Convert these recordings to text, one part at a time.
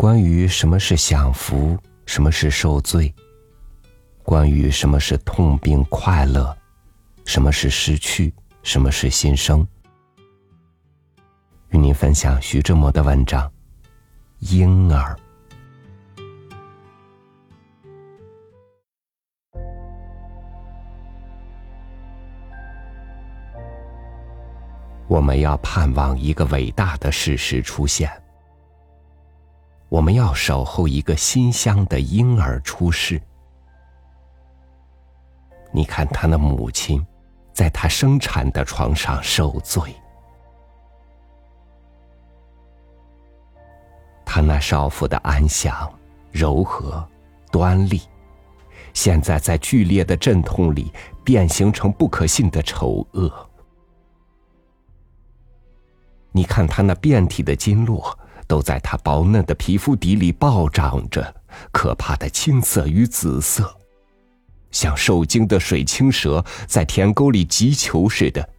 关于什么是享福，什么是受罪，关于什么是痛并快乐，什么是失去，什么是新生，与您分享徐志摩的文章《婴儿》。我们要盼望一个伟大的事实出现。我们要守候一个馨香的婴儿出世。你看，他的母亲，在他生产的床上受罪。他那少妇的安详、柔和、端丽，现在在剧烈的阵痛里变形成不可信的丑恶。你看他那遍体的经络，都在他薄嫩的皮肤底里暴涨着可怕的青色与紫色，像受惊的水青蛇在田沟里急求似的。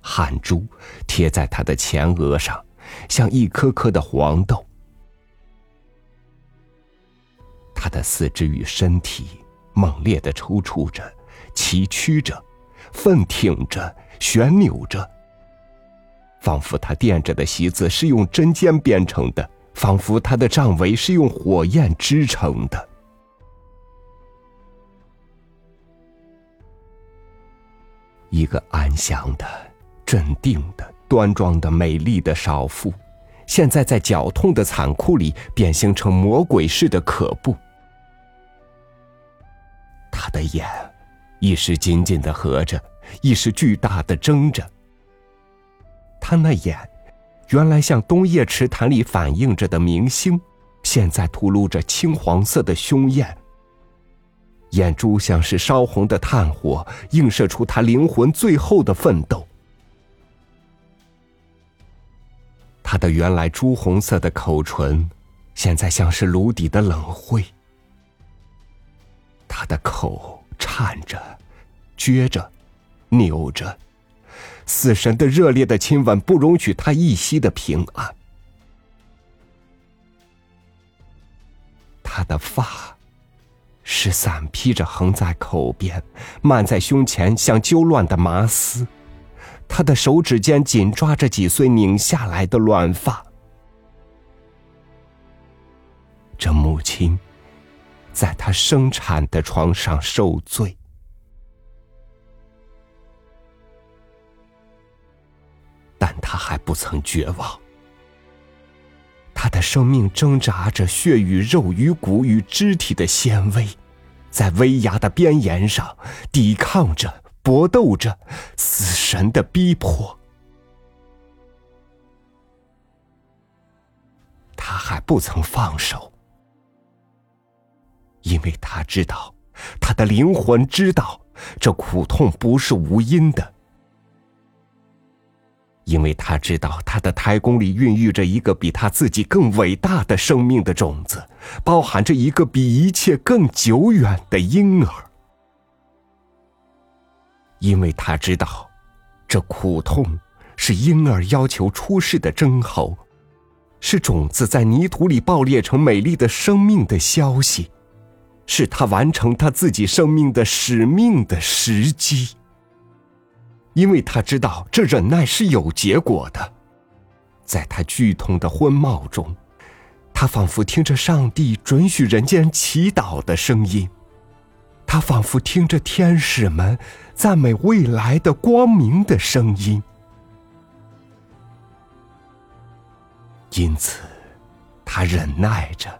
汗珠贴在他的前额上，像一颗颗的黄豆。他的四肢与身体猛烈的抽搐着，崎岖着，奋挺着，旋扭着。仿佛他垫着的席子是用针尖编成的，仿佛他的帐围是用火焰织成的。一个安详的、镇定的、端庄的、美丽的少妇，现在在绞痛的残酷里变形成魔鬼似的可怖。他的眼，一时紧紧的合着，一时巨大的睁着。他那眼，原来像冬夜池潭里反映着的明星，现在吐露着青黄色的凶焰。眼珠像是烧红的炭火，映射出他灵魂最后的奋斗。他的原来朱红色的口唇，现在像是炉底的冷灰。他的口颤着，撅着，扭着。死神的热烈的亲吻不容许他一息的平安。他的发是散披着横在口边，漫在胸前，像揪乱的麻丝。他的手指间紧抓着几穗拧下来的乱发。这母亲在他生产的床上受罪。不曾绝望。他的生命挣扎着血与肉与骨与肢体的纤维，在威压的边沿上抵抗着、搏斗着死神的逼迫。他还不曾放手，因为他知道，他的灵魂知道，这苦痛不是无因的。因为他知道，他的胎宫里孕育着一个比他自己更伟大的生命的种子，包含着一个比一切更久远的婴儿。因为他知道，这苦痛是婴儿要求出世的征候，是种子在泥土里爆裂成美丽的生命的消息，是他完成他自己生命的使命的时机。因为他知道这忍耐是有结果的，在他剧痛的昏冒中，他仿佛听着上帝准许人间祈祷的声音，他仿佛听着天使们赞美未来的光明的声音。因此，他忍耐着，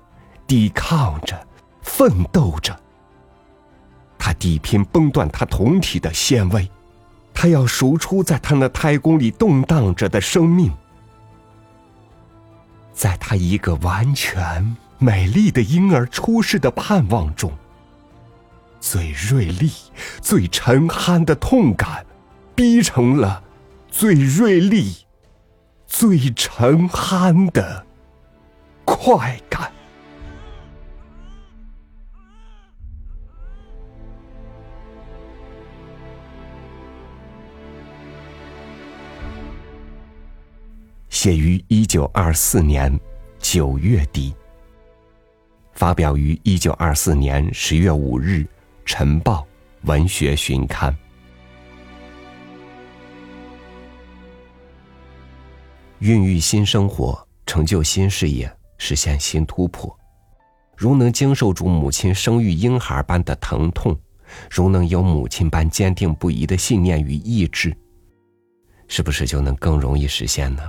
抵抗着，奋斗着，他抵拼崩断他酮体的纤维。他要赎出在他那胎宫里动荡着的生命，在他一个完全美丽的婴儿出世的盼望中，最锐利、最沉酣的痛感，逼成了最锐利、最沉酣的快感。写于一九二四年九月底。发表于一九二四年十月五日《晨报》文学旬刊。孕育新生活，成就新事业，实现新突破。如能经受住母亲生育婴孩般的疼痛，如能有母亲般坚定不移的信念与意志，是不是就能更容易实现呢？